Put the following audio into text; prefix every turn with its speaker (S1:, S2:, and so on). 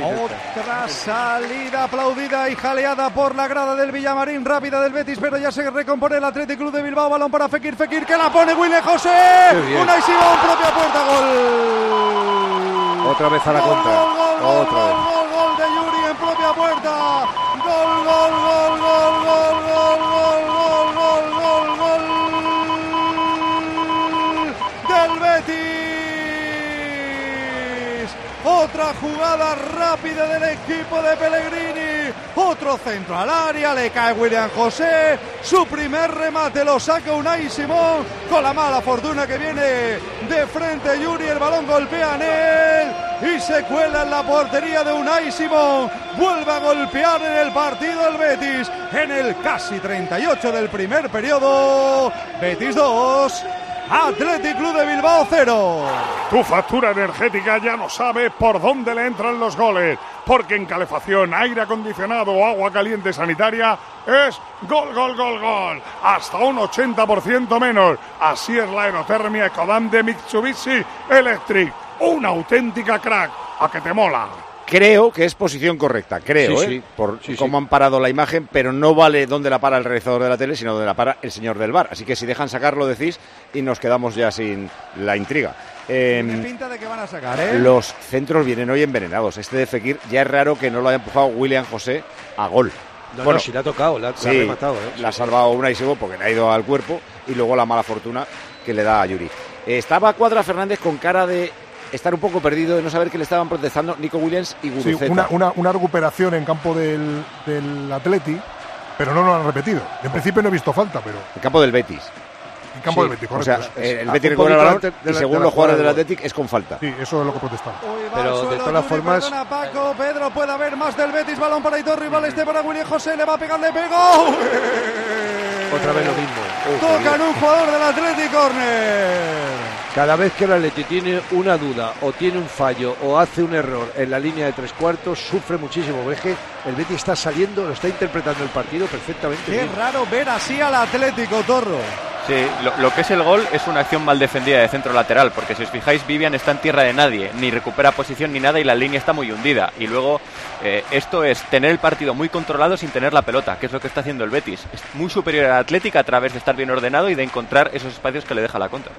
S1: Otra salida aplaudida y jaleada por la grada del Villamarín, rápida del Betis, pero ya se recompone el Athletic Club de Bilbao. Balón para Fekir, Fekir que la pone Willy José. Una y Simón, propia puerta, gol.
S2: Otra vez a la
S1: Gol,
S2: contra.
S1: Gol, gol, gol,
S2: Otra
S1: gol,
S2: vez.
S1: gol, gol de Yuri en propia puerta. Gol, gol, gol, gol, gol, gol, gol, gol, gol, gol, gol del Betis. Otra jugada rápida del equipo de Pellegrini. Otro centro al área, le cae William José. Su primer remate lo saca Unai Simón. Con la mala fortuna que viene de frente Yuri, el balón golpea en él y se cuela en la portería de Unai Simón. Vuelve a golpear en el partido el Betis en el casi 38 del primer periodo. Betis 2, Athletic Club de Bilbao 0.
S3: Tu factura energética ya no sabe por dónde le entran los goles, porque en calefacción, aire acondicionado o agua caliente sanitaria es gol, gol, gol, gol. Hasta un 80% menos. Así es la aerotermia Ecodan de Mitsubishi Electric. Una auténtica crack. A que te mola.
S2: Creo que es posición correcta, creo,
S4: Sí,
S2: ¿eh?
S4: sí.
S2: por
S4: Sí, sí.
S2: cómo han parado la imagen, pero no vale dónde la para el realizador de la tele, sino donde la para el señor del bar. Así que si dejan sacarlo, decís, y nos quedamos ya sin la intriga. Eh,
S1: Tiene pinta de que van a sacar, ¿eh?
S2: los centros vienen hoy envenenados. Este de Fekir ya es raro que no lo haya empujado William José a gol.
S4: No,
S2: Bueno,
S4: no, si le ha tocado, la, la ha
S2: Sí,
S4: rematado. ¿eh?
S2: la ha salvado una y Sebo porque le ha ido al cuerpo y luego la mala fortuna que le da a Yuri. Estaba Cuadra Fernández con cara de estar un poco perdido, de no saber que le estaban protestando Nico Williams y
S5: Sí,
S2: Guruceta.
S5: una, una, una recuperación en campo del, del Atleti, pero no lo han repetido. En principio no he visto falta, pero
S2: El campo del Betis.
S5: en campo
S2: Sí,
S5: del Betis,
S2: O sea,
S5: correcto.
S2: el Betis recupera el balón y
S4: la-
S2: según
S4: de la
S2: los jugadores del Athletic es con falta.
S5: sí, eso es lo que
S1: va
S4: Pero de todas
S1: Yuri,
S4: formas-
S1: perdona, Paco, Pedro, puede haber más del Betis, balón para Hitor, rival este para William José, le va a pegar, le pegó.
S4: Otra vez lo mismo.
S1: Tocan un jugador del Athletic Corner.
S4: Cada vez que el Atleti tiene una duda o tiene un fallo o hace un error en la línea de tres cuartos, sufre muchísimo. Ves que el Betis está saliendo, lo está interpretando el partido perfectamente.
S1: Qué
S4: bien.
S1: raro ver así al Atlético, Torro.
S6: Sí, lo, lo que es el gol es una acción mal defendida de centro lateral, porque si os fijáis, Vivian está en tierra de nadie, ni recupera posición ni nada y la línea está muy hundida. Y luego, eh, esto es tener el partido muy controlado sin tener la pelota, que es lo que está haciendo el Betis. Es muy superior al Atlético a través de estar bien ordenado y de encontrar esos espacios que le deja la contra.